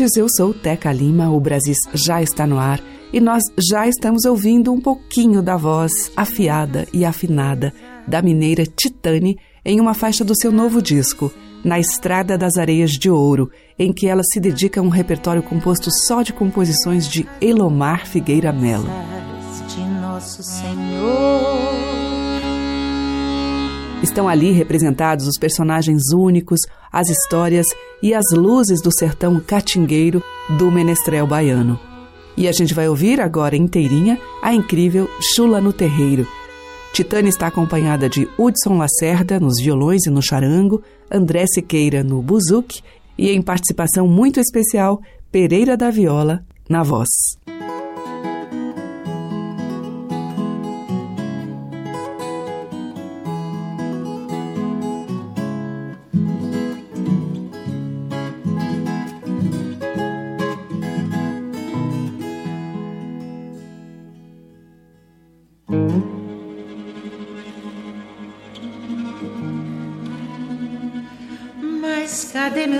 Ouvintes. Eu sou Teca Lima. O Brasis já está no ar e nós já estamos ouvindo um pouquinho da voz afiada e afinada da mineira Titane em uma faixa do seu novo disco, Na Estrada das Areias de Ouro, em que ela se dedica a um repertório composto só de composições de Elomar Figueira Melo. de Nosso Senhor. Estão ali representados os personagens únicos, as histórias e as luzes do sertão catingueiro do menestrel baiano. E a gente vai ouvir agora inteirinha a incrível Chula no Terreiro. Titânia está acompanhada de Hudson Lacerda nos violões e no charango, André Siqueira no buzuque e em participação muito especial, Pereira da Viola na voz.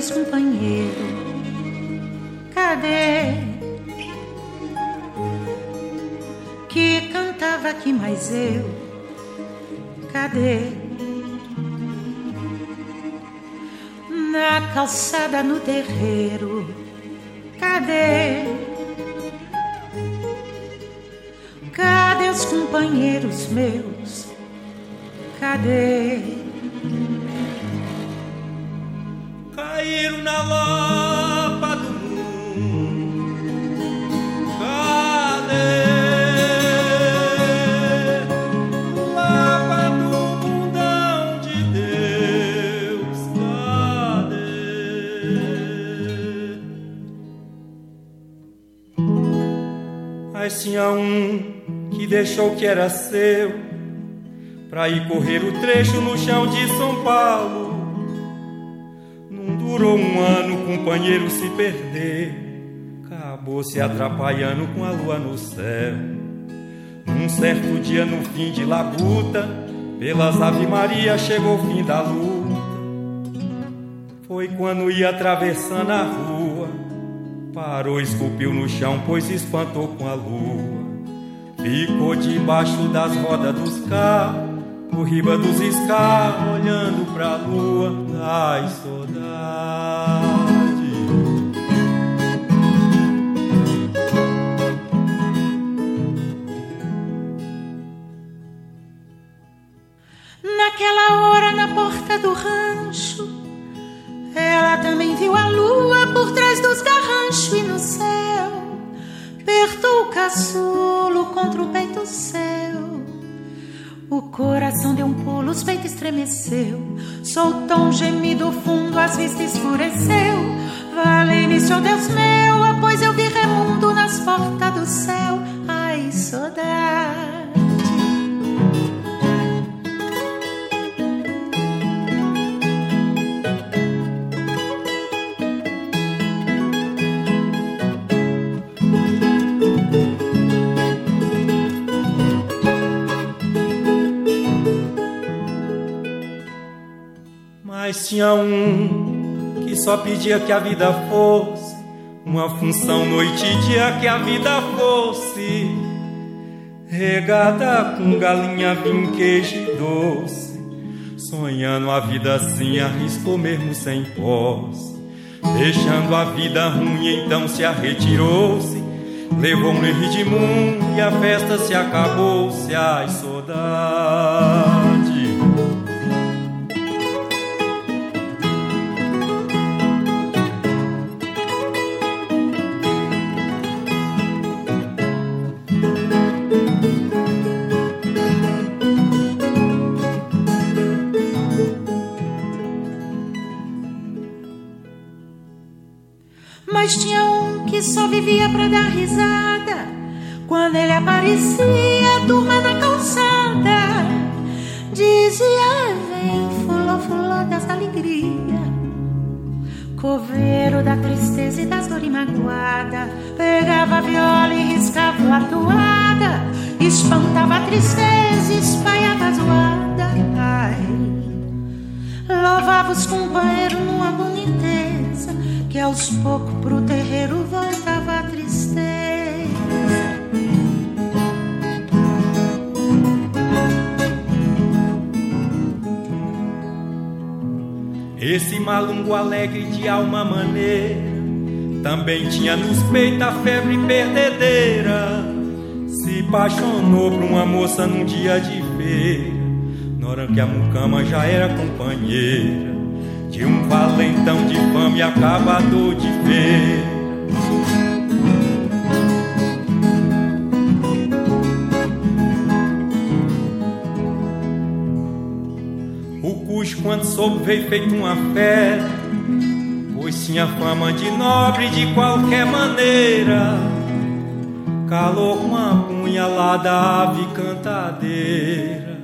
Companheiros? Cadê? Que cantava aqui mais eu? Cadê? Na calçada no terreiro. Cadê? Cadê os companheiros meus? Cadê? Caíram na lapa do mundo. Cadê? Mas tinha um que deixou o que era seu pra ir correr o trecho no chão de São Paulo. Durou um ano, companheiro se perder. Acabou se atrapalhando com a lua no céu. Num certo dia, no fim de labuta, pelas Ave Maria chegou o fim da luta. Foi quando ia atravessando a rua. Parou, esculpiu no chão, pois espantou com a lua. Ficou debaixo das rodas dos carros, por riba dos escarros, olhando pra lua. Ai, saudade. Porta do rancho, ela também viu a lua por trás dos garranchos e no céu. Apertou o caçulo contra o peito seu. O coração deu um pulo, os peitos estremeceu. Soltou um gemido fundo, as vistas escureceu. Valei-me, seu Deus meu, após eu vi remundo nas portas do céu. Ai, saudade. Mas tinha um que só pedia que a vida fosse uma função noite e dia que a vida fosse regada com galinha, vinho, queijo e doce. Sonhando a vida assim, arriscou mesmo sem posse. Deixando a vida ruim, então se retirou-se. Levou um ritmo e a festa se acabou-se. Ai, saudade. Vivia pra dar risada. Quando ele aparecia, a turma na calçada dizia: Vem, fulô, fulô das alegrias. Coveiro da tristeza e das dores magoada. Pegava a viola e riscava a toada. Espantava a tristeza e espalhava a zoada. Ai, louvava os companheiros numa boniteza que aos poucos pro terreiro voltava Esse malungo alegre de alma maneira também tinha nos peitos a febre perdedeira. Se apaixonou por uma moça num dia de feira, na hora que a mucama já era companheira de um valentão de fama acabador de ver. Quando soube, veio feito uma fera, pois tinha fama de nobre de qualquer maneira. Calou com a punhalada ave cantadeira,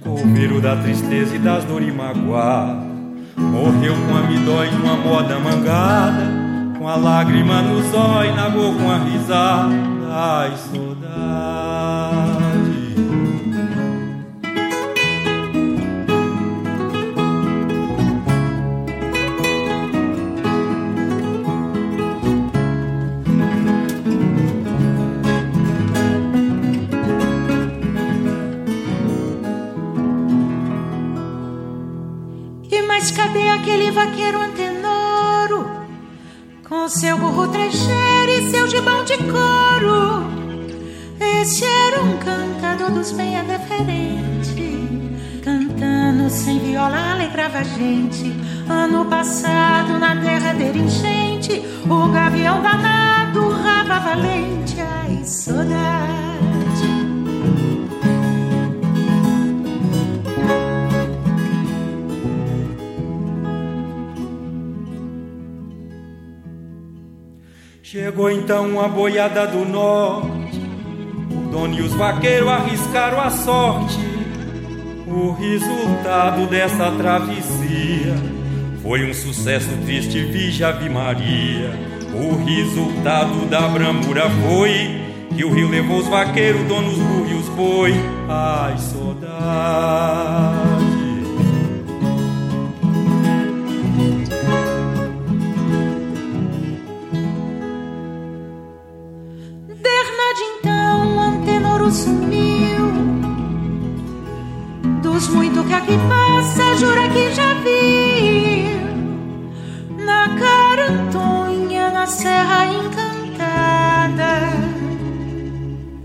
coveiro da tristeza e das dores magoadas Morreu com a midói numa moda mangada, com a lágrima no zóio, nagou com a risada. Ai, saudade. Vaqueiro antenoro? Com seu burro trecheiro e seu gibão de couro. Esse era um cantador dos bem deferente. Cantando sem viola alegrava a gente. Ano passado, na terra dele enchente, o gavião danado, raba valente. Ai, saudade. Chegou então a boiada do norte, o dono e os vaqueiros arriscaram a sorte. O resultado dessa travessia foi um sucesso triste, vija Ave Maria. O resultado da bramura foi que o rio levou os vaqueiros, donos burros e os boi. Ai, saudade. Muito que aqui passa, jura que já viu. Na carantonha, na serra encantada.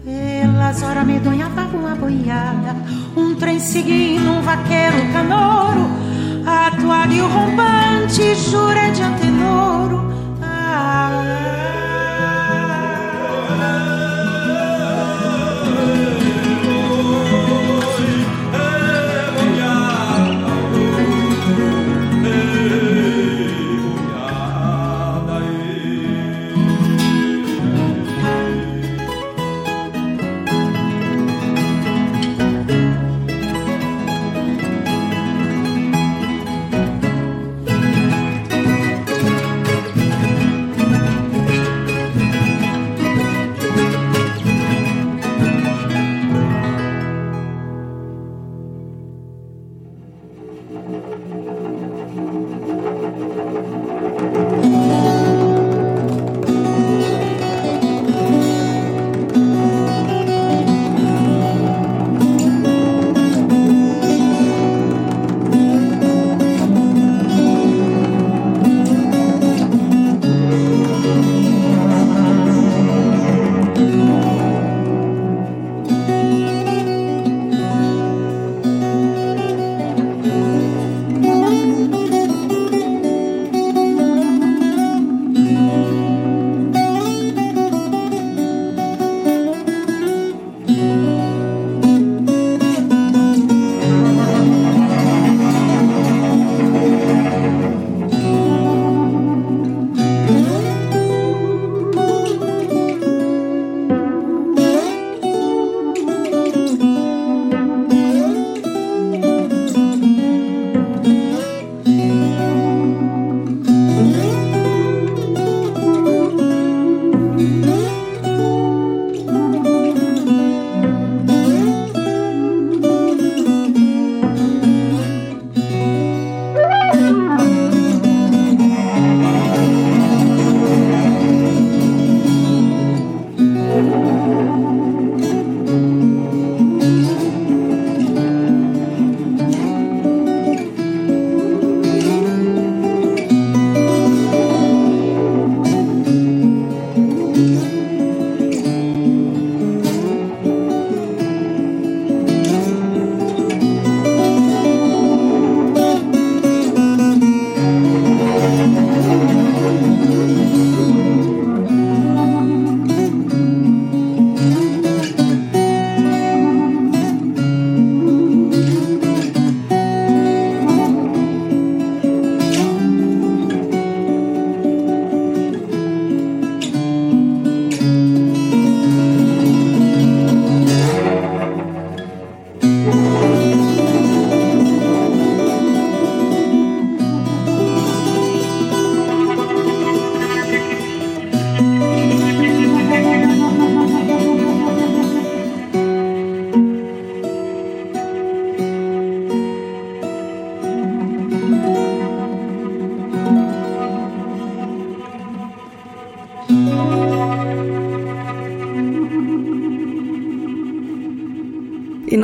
Pelas horas medonha paga uma boiada. Um trem seguindo um vaqueiro canouro. Atuado e o rompante, jura de antenoro. Ah,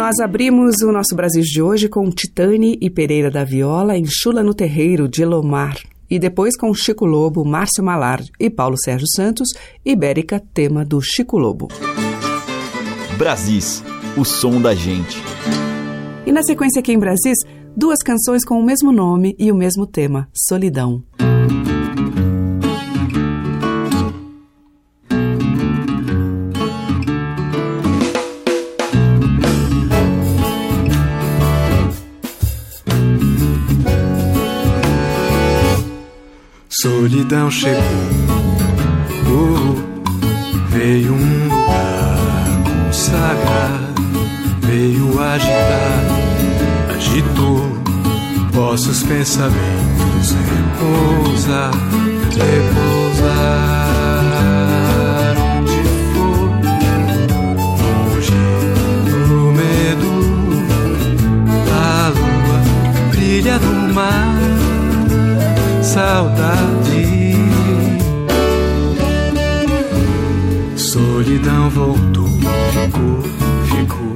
nós abrimos o nosso Brasil de hoje com Titane e Pereira da Viola em Chula no Terreiro, de Elomar. E depois com Chico Lobo, Márcio Malar e Paulo Sérgio Santos, Ibérica, tema do Chico Lobo. Brasis, o som da gente. E na sequência aqui em Brasis, duas canções com o mesmo nome e o mesmo tema, Solidão. Solidão chegou, veio um lugar consagrado, veio agitar, agitou vossos pensamentos, repousar, repousar. saudade. Solidão voltou, ficou, ficou.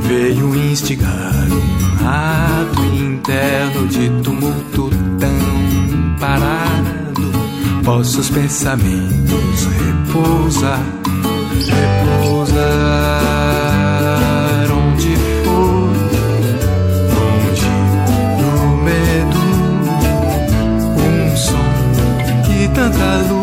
Veio instigar um ato interno de tumulto tão parado. Vossos pensamentos repousar, repousar. tanta luz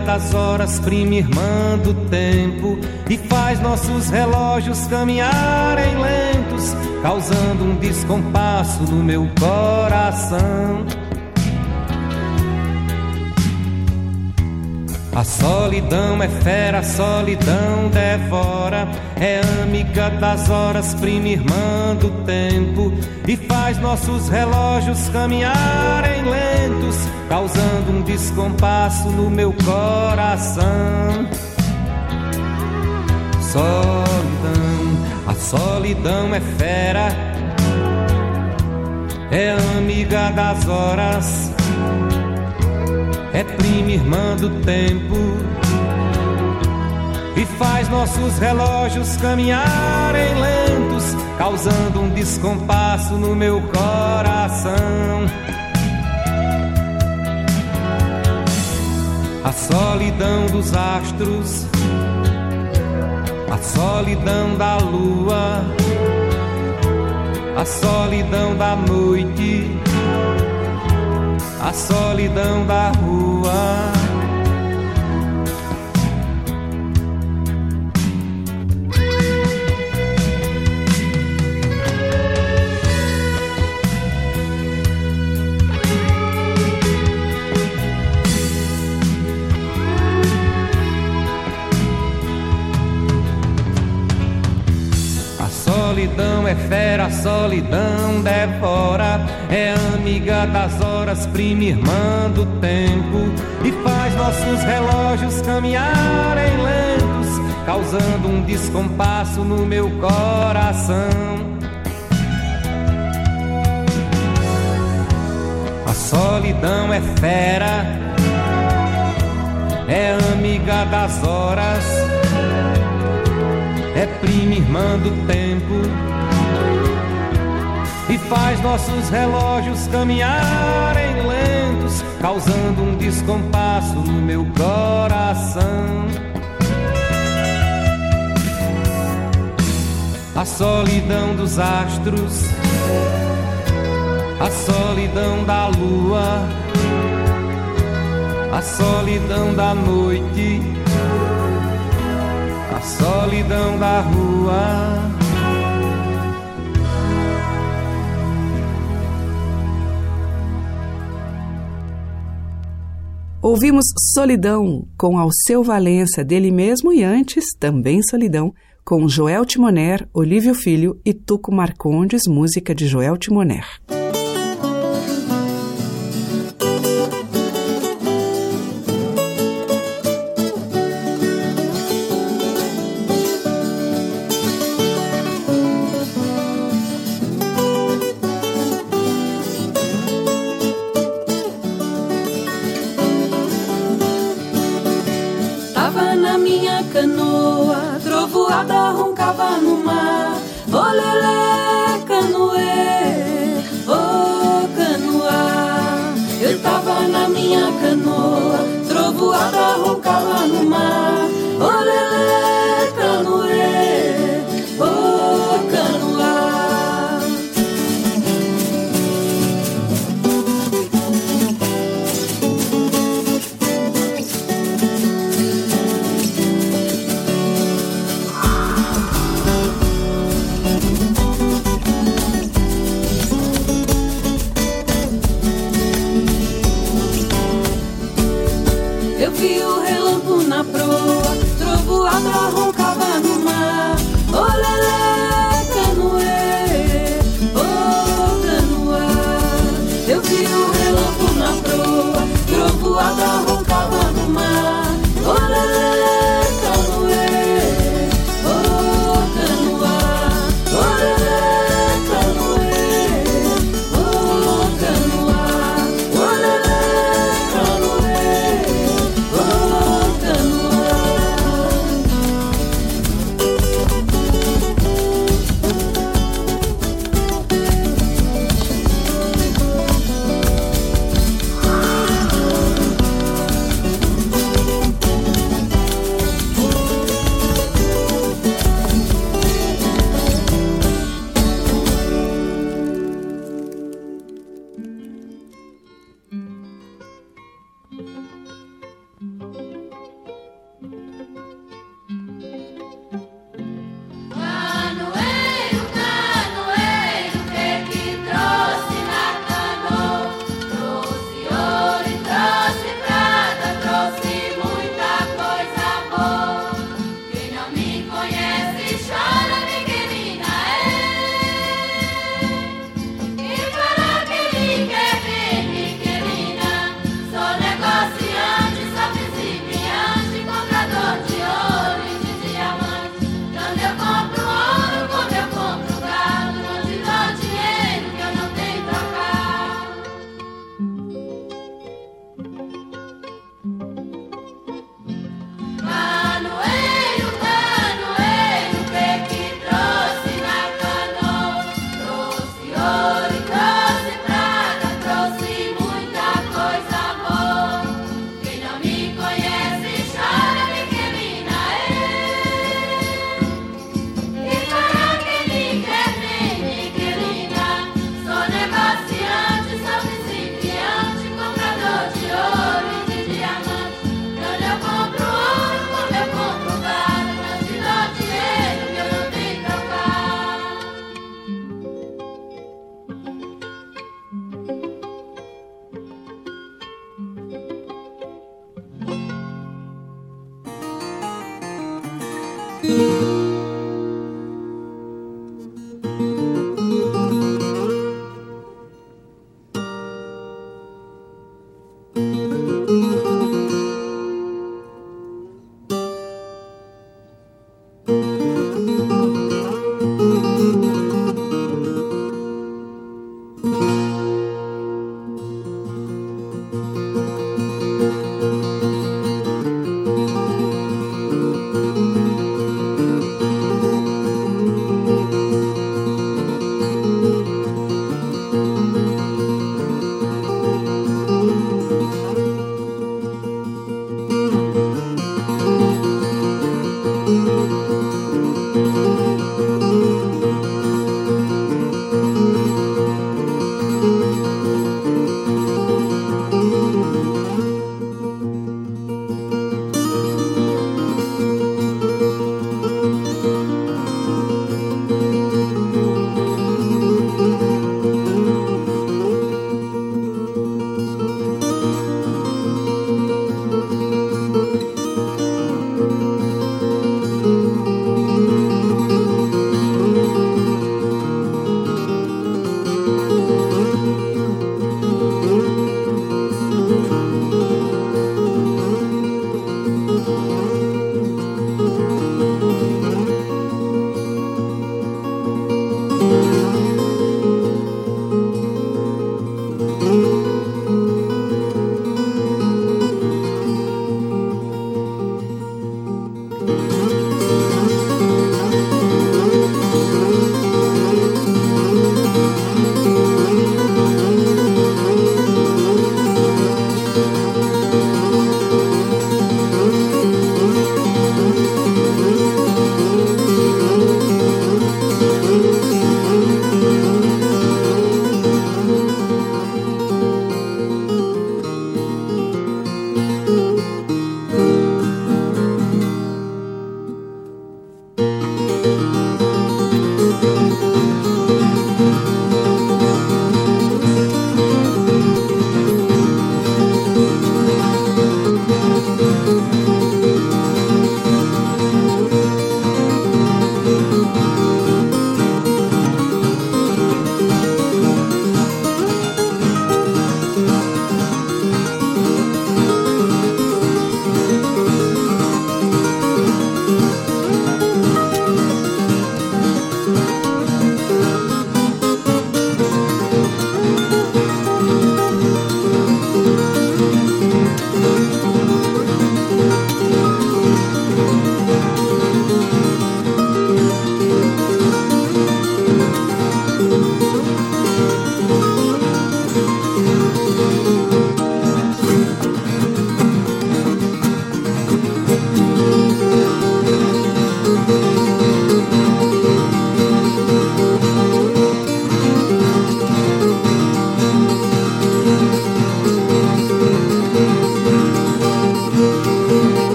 das horas, prima irmã do tempo, e faz nossos relógios caminharem lentos, causando um descompasso no meu coração. A solidão é fera, a solidão devora. É amiga das horas, prima irmã do tempo. E faz nossos relógios caminharem lentos, causando um descompasso no meu coração. solidão, a solidão é fera, é amiga das horas, é prima irmã do tempo e faz nossos relógios caminharem lentos, causando um descompasso no meu coração. A solidão dos astros a solidão da lua, a solidão da noite, a solidão da rua. Solidão é fera, a solidão devora. É amiga das horas, prima irmã do tempo. E faz nossos relógios caminharem lentos, causando um descompasso no meu coração. A solidão é fera, é amiga das horas é prima irmã do tempo e faz nossos relógios caminharem lentos, causando um descompasso no meu coração. A solidão dos astros, a solidão da lua, a solidão da noite solidão da rua. Ouvimos Solidão com Alceu Valença, dele mesmo, e antes também Solidão, com Joel Timoner, Olívio Filho e Tuco Marcondes, música de Joel Timoner.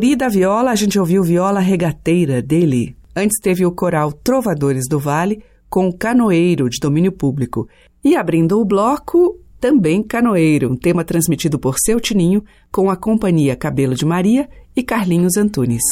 Lauri da Viola, a gente ouviu Viola Regateira dele. Antes teve o coral Trovadores do Vale com Canoeiro de domínio público. E abrindo o bloco, também Canoeiro, um tema transmitido por Seu Tininho com a companhia Cabelo de Maria e Carlinhos Antunes.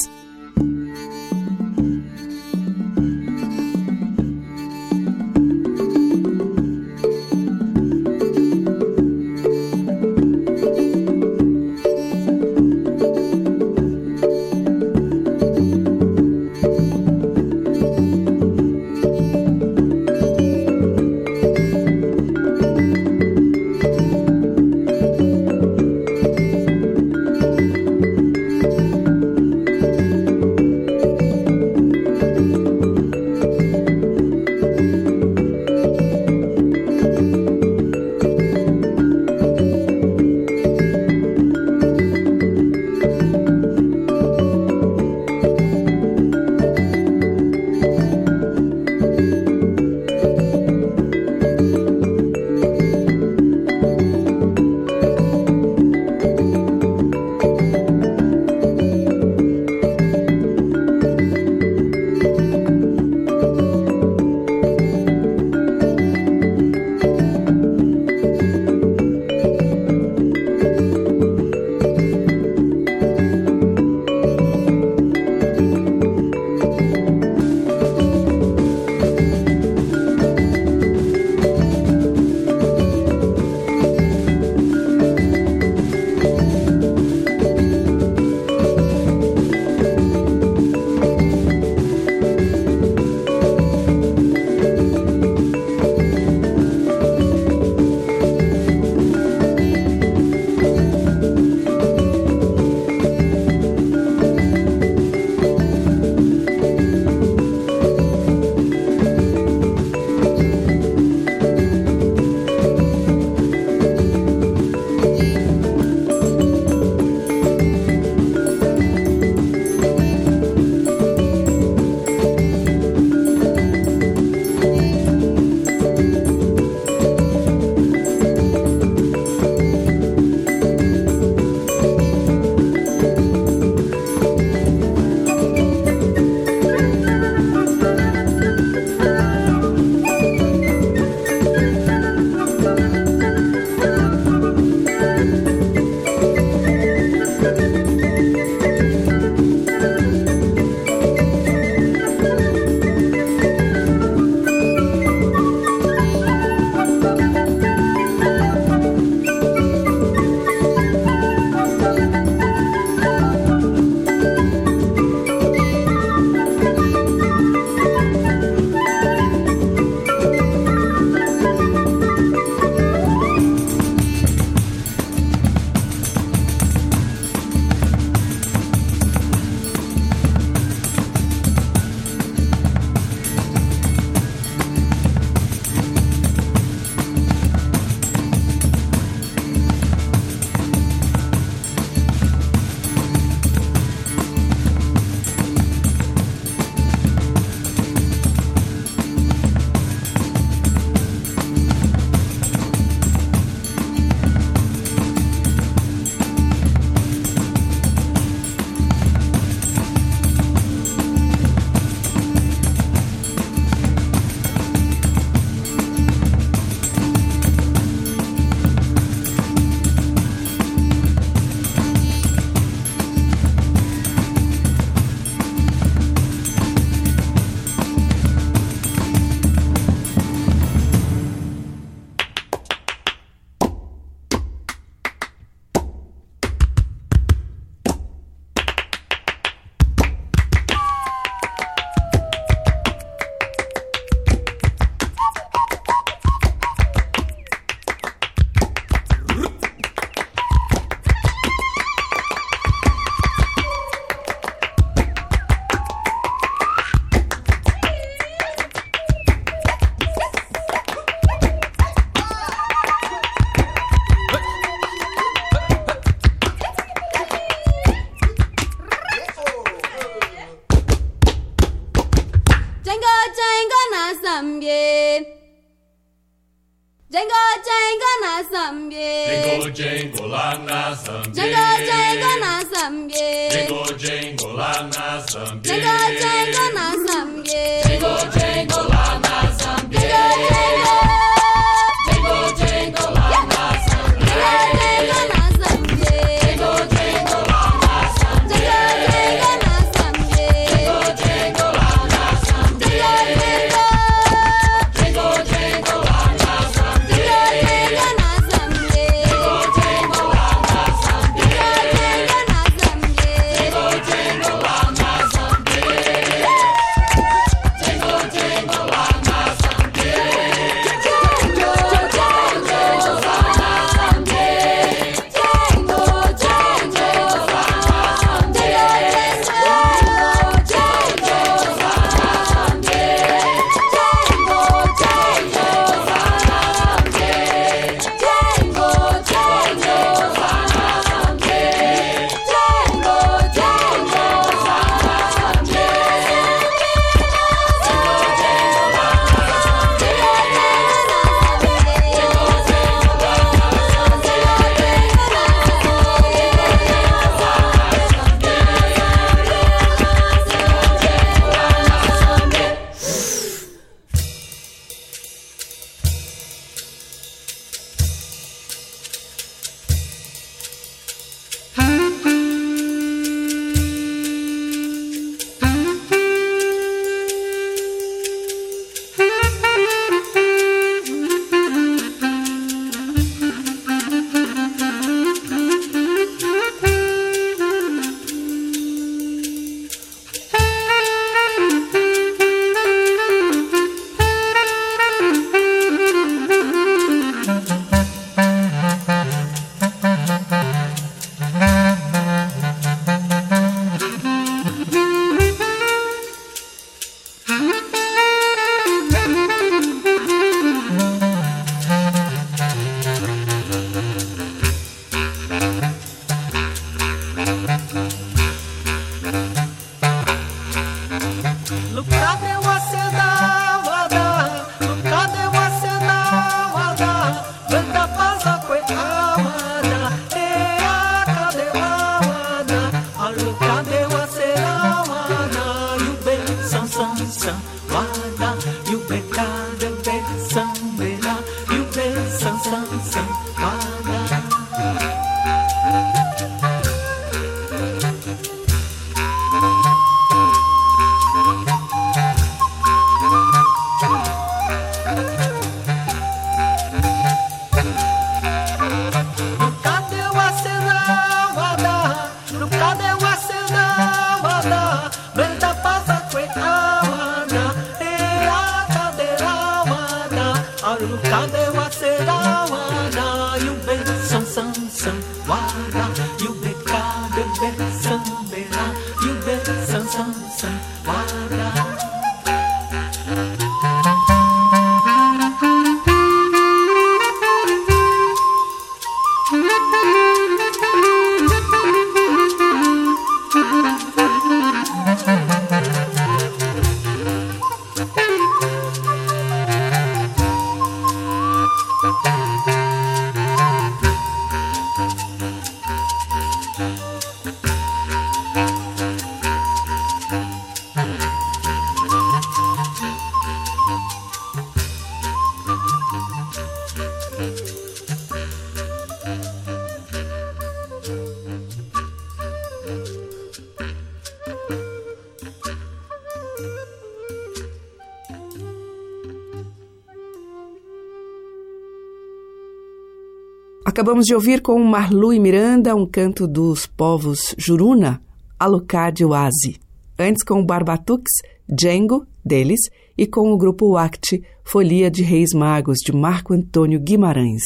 Acabamos de ouvir com Marlu e Miranda um canto dos povos Juruna, Alucard Oazi. Antes com o Barbatux, Django, deles, e com o grupo Wact, Folia de Reis Magos, de Marco Antônio Guimarães.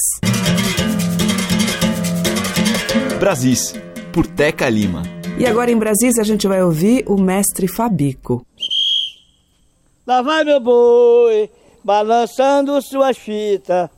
Brasis, por Teca Lima. E agora em Brasis a gente vai ouvir o mestre Fabico. Lá vai meu boi, balançando suas fitas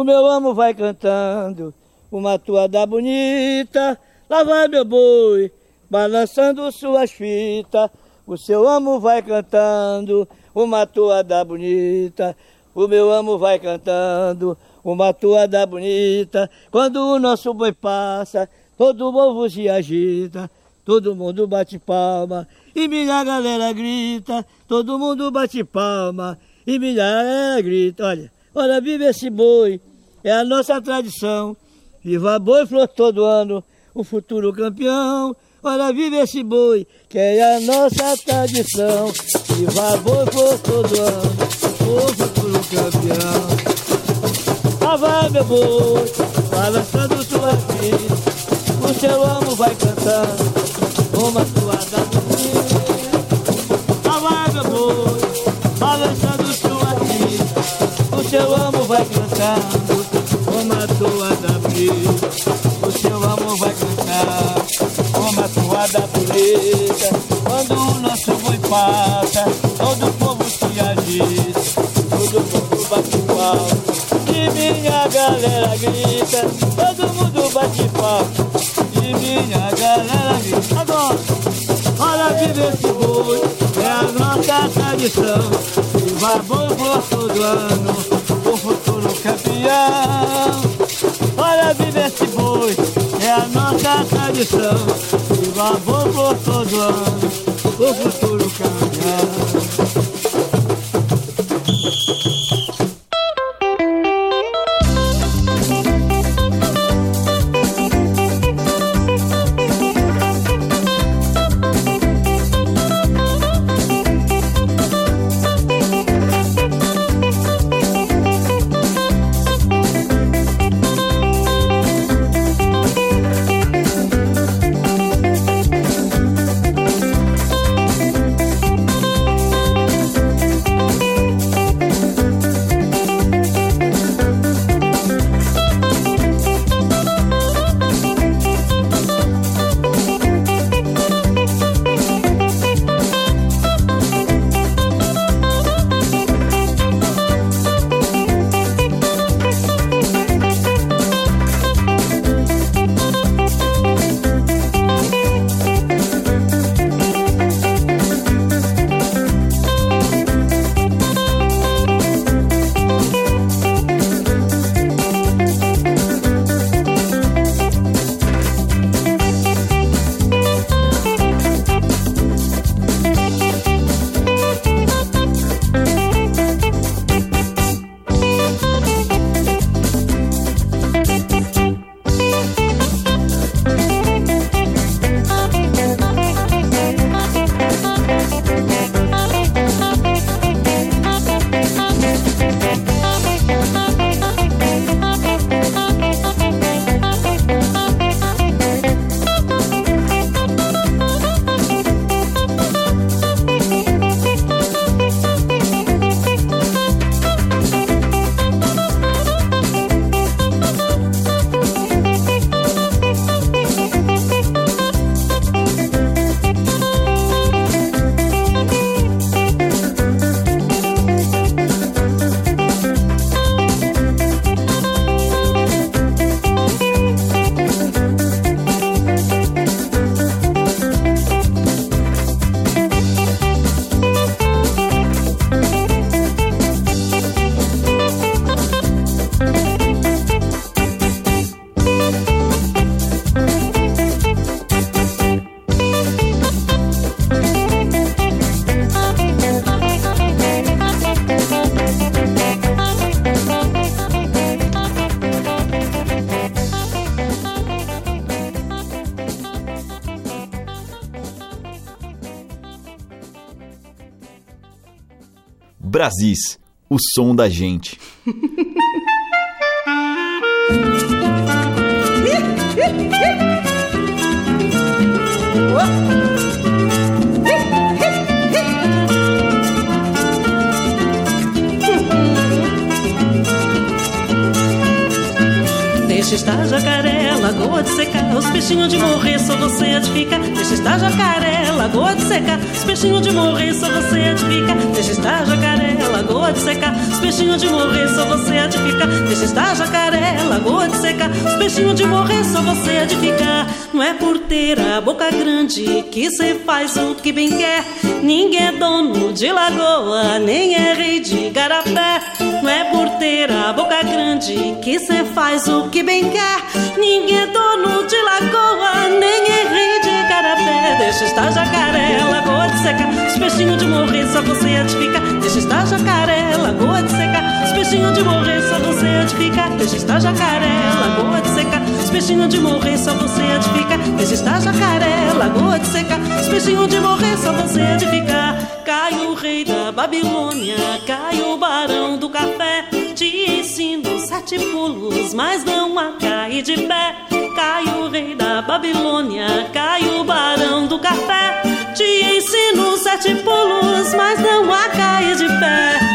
o meu amo vai cantando uma toada bonita. Lá vai meu boi, balançando suas fitas. O seu amo vai cantando uma toada bonita. o meu amo vai cantando uma toada bonita. Quando o nosso boi passa, todo o povo se agita, todo mundo bate palma e minha galera grita, todo mundo bate palma e minha galera grita. Olha, olha, vive esse boi, é a nossa tradição. Viva boi flor todo ano, o futuro campeão. Olha, vive esse boi, que é a nossa tradição. Viva boi flor todo ano, o futuro campeão. Lá vai meu boi, balançando sua vida, o seu amo vai cantando uma toada bonita. Lá vai meu boi, balançando sua vida, o seu amo vai uma toada bonita. O seu amor vai cantar uma toada bonita. Quando o nosso boi passa, todo o povo se agita, todo mundo bate palma. E minha galera grita, todo mundo bate palma. E minha galera grita. Agora, olha vive esse boi, é a nossa tradição. Viva boi por todo ano, tradição. Viva boi por todo ano, o futuro campeão. Brasis, o som da gente. Deixa estar jacaré, secar Os peixinhos de morrer, só você ficar Deixa estar jacaré, lagoa de secar Os peixinhos de morrer, só você ficar Deixa estar jacaré, lagoa de secar Os peixinhos de morrer, só você ficar Deixa estar jacaré, lagoa de secar Os peixinhos de morrer, só você ficar Não é por ter a boca grande Que cê faz o que bem quer. Ninguém é dono de lagoa Nem é rei de garapé Não é por ter a boca grande que cê faz o que bem quer. Ninguém é dono de lagoa, nem é rei de carapé. Deixa estar jacaré, lagoa de seca. Os peixinhos de morrer, só você edifica. Deixa estar jacaré, lagoa de seca. Os peixinhos de morrer, só você edifica. Deixa estar jacaré, lagoa de seca. Os peixinhos de morrer, só você edifica. Deixa estar jacaré, lagoa de seca. Os peixinhos de morrer, só você edifica. Cai o rei da Babilônia, cai o barão do café. Te ensino sete pulos, mas não a cair de pé. Cai o rei da Babilônia, cai o barão do café. Te ensino sete pulos, mas não a cair de pé.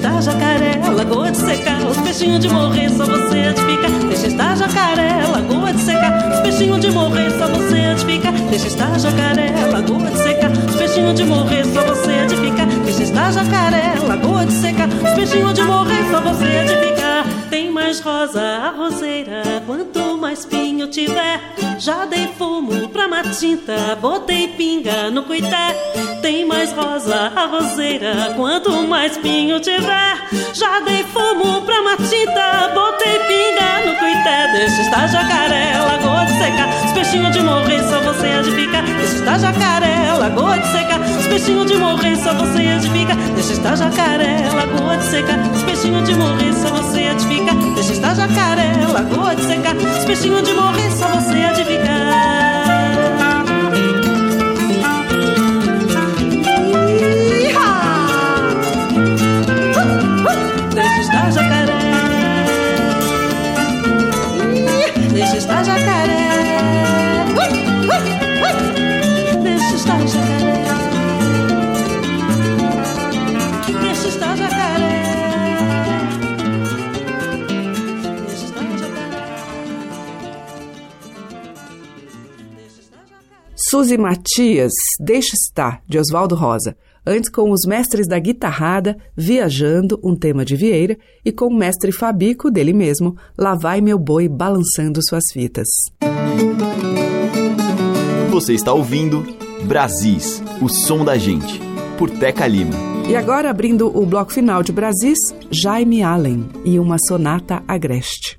Estar jacaré, lagoa de secar Os peixinhos de morrer, só você edifica Deixa estar jacaré, lagoa de secar Os peixinhos de morrer, só você edifica Deixa estar jacaré, lagoa de secar Os peixinhos de morrer, só você edifica Deixa estar jacaré, lagoa de secar Os peixinhos de morrer, só você edifica Tem mais rosa a roseira Quanto mais pinho tiver Já dei fumo pra matinta Botei pinga no cuité. Tem mais rosa a roseira Quanto mais pinho tiver. Já dei fumo pra matinta Botei pinga no cuité. Deixa estar jacaré, lagoa de seca Os peixinhos de morrer só você edifica Deixa estar jacaré, lagoa de seca Os peixinhos de morrer só você edifica Deixa estar jacaré, lagoa de seca Os peixinhos de morrer só você edifica Deixa estar jacaré, lagoa de seca Os peixinhos de morrer só você edifica Deixa estar jacaré. Deixa estar jacaré. Deixa estar jacaré. Deixa estar jacaré. Suzy Matias, Deixa Estar, de Oswaldo Rosa. Antes com os mestres da guitarrada, Viajando, um tema de Vieira, e com o mestre Fabico, dele mesmo, Lá vai meu boi balançando suas fitas. Você está ouvindo Brasis, o som da gente, por Teca Lima. E agora, abrindo o bloco final de Brasis, Jaime Allen e uma sonata agreste.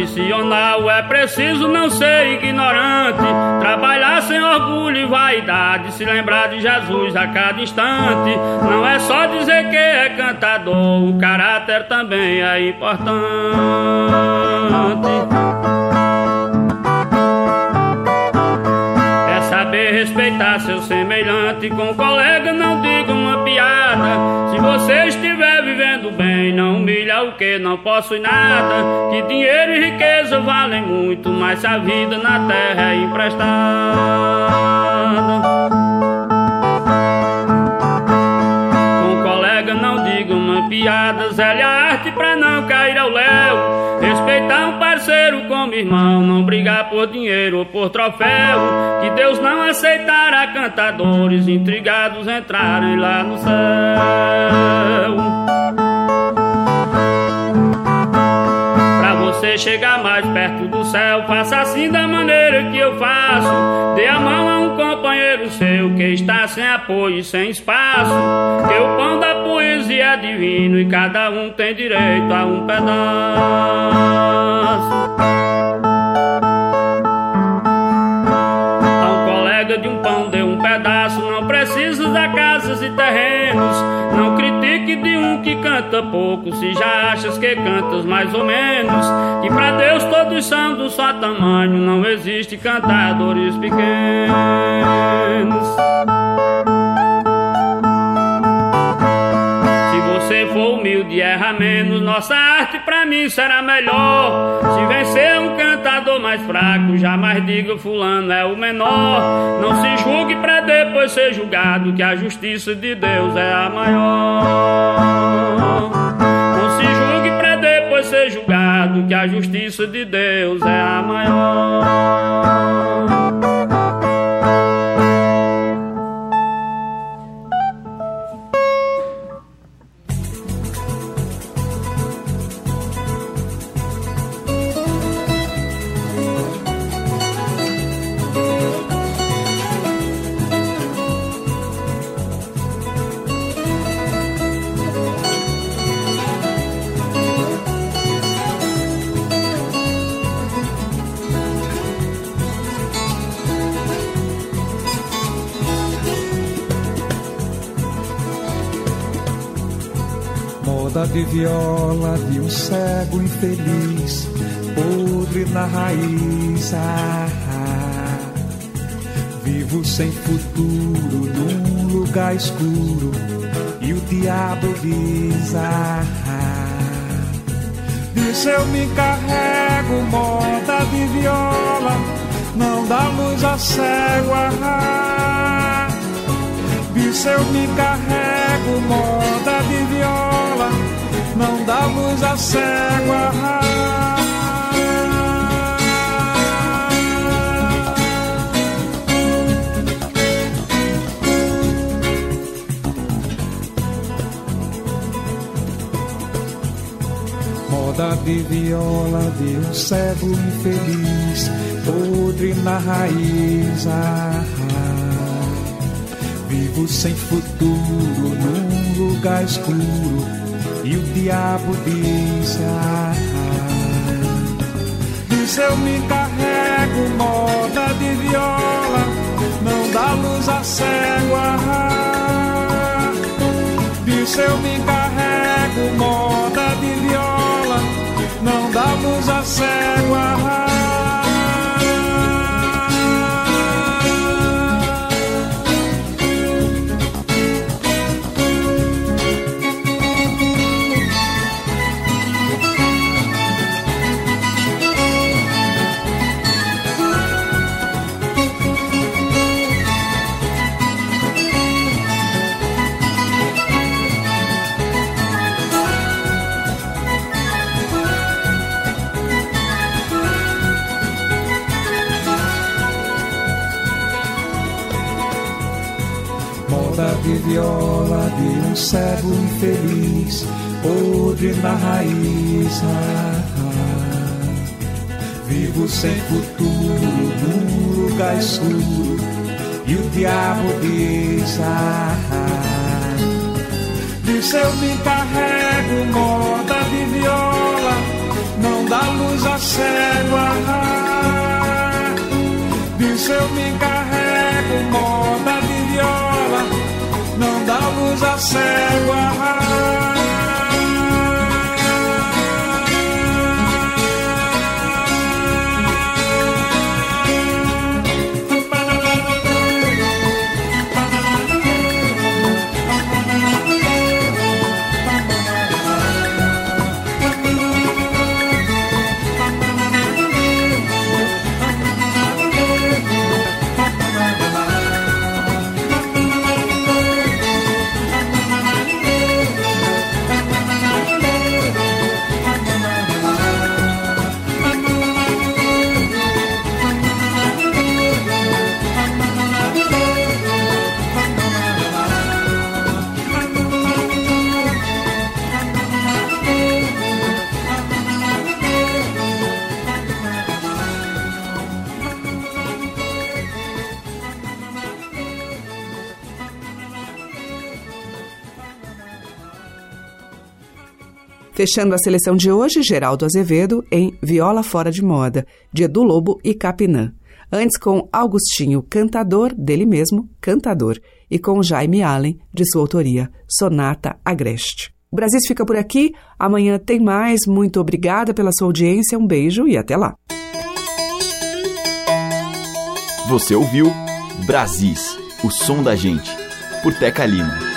Profissional é preciso não ser ignorante, trabalhar sem orgulho e vaidade, se lembrar de Jesus a cada instante. Não é só dizer que é cantador, o caráter também é importante. É saber respeitar seu semelhante, com colega não diga uma piada. Se você estiver vivendo bem, não humilha o que não possui nada. Que dinheiro e riqueza valem muito, mas a vida na terra é emprestada. Com colega não diga uma piada, zele a arte pra não cair ao léu. Respeitar um parceiro como irmão, não brigar por dinheiro ou por troféu. Que Deus não aceitará cantadores intrigados entrarem lá no céu. Você chegar mais perto do céu, faça assim da maneira que eu faço. Dê a mão a um companheiro seu que está sem apoio e sem espaço. Que o pão da poesia é divino e cada um tem direito a um pedaço. A um colega de um pão dê um pedaço, não precisa dar casas e terrenos. De um que canta pouco, se já achas que cantas mais ou menos. Que pra Deus todos são do só tamanho, não existe cantadores pequenos. Se você for humilde erra menos, nossa arte mim será melhor. Se vencer um cantador mais fraco, jamais diga fulano é o menor. Não se julgue pra depois ser julgado, que a justiça de Deus é a maior. Não se julgue pra depois ser julgado, que a justiça de Deus é a maior. De viola de um cego infeliz, podre na raiz. Ah. Vivo sem futuro num lugar escuro e o diabo diz: ah, eu me carrego, moda de viola, não dá luz a cego. Ah, eu me carrego, moda de viola, luz a cego. Moda de viola de um cego infeliz, podre na raiz. Ah, ah. Vivo sem futuro num lugar escuro e o diabo diz: ah. Diz eu me carrego, moda de viola, não dá luz a cego. Ah, diz eu me carrego, moda de viola, não dá luz a cego. Viola de um cego infeliz, podre na raiz. Ah, ah. Vivo sem futuro num lugar escuro e o diabo diz: ah, ah. Diz eu me carrego, moda de viola, não dá luz cego, ah, disso eu me encarrego, luz a cego, ah. Fechando a seleção de hoje, Geraldo Azevedo em Viola Fora de Moda, de Edu Lobo e Capinã. Antes com Augustinho Cantador, dele mesmo, Cantador, e com Jaime Allen, de sua autoria, Sonata Agreste. O Brasil fica por aqui, amanhã tem mais. Muito obrigada pela sua audiência, um beijo e até lá. Você ouviu Brasis, o som da gente, por Teca Lima.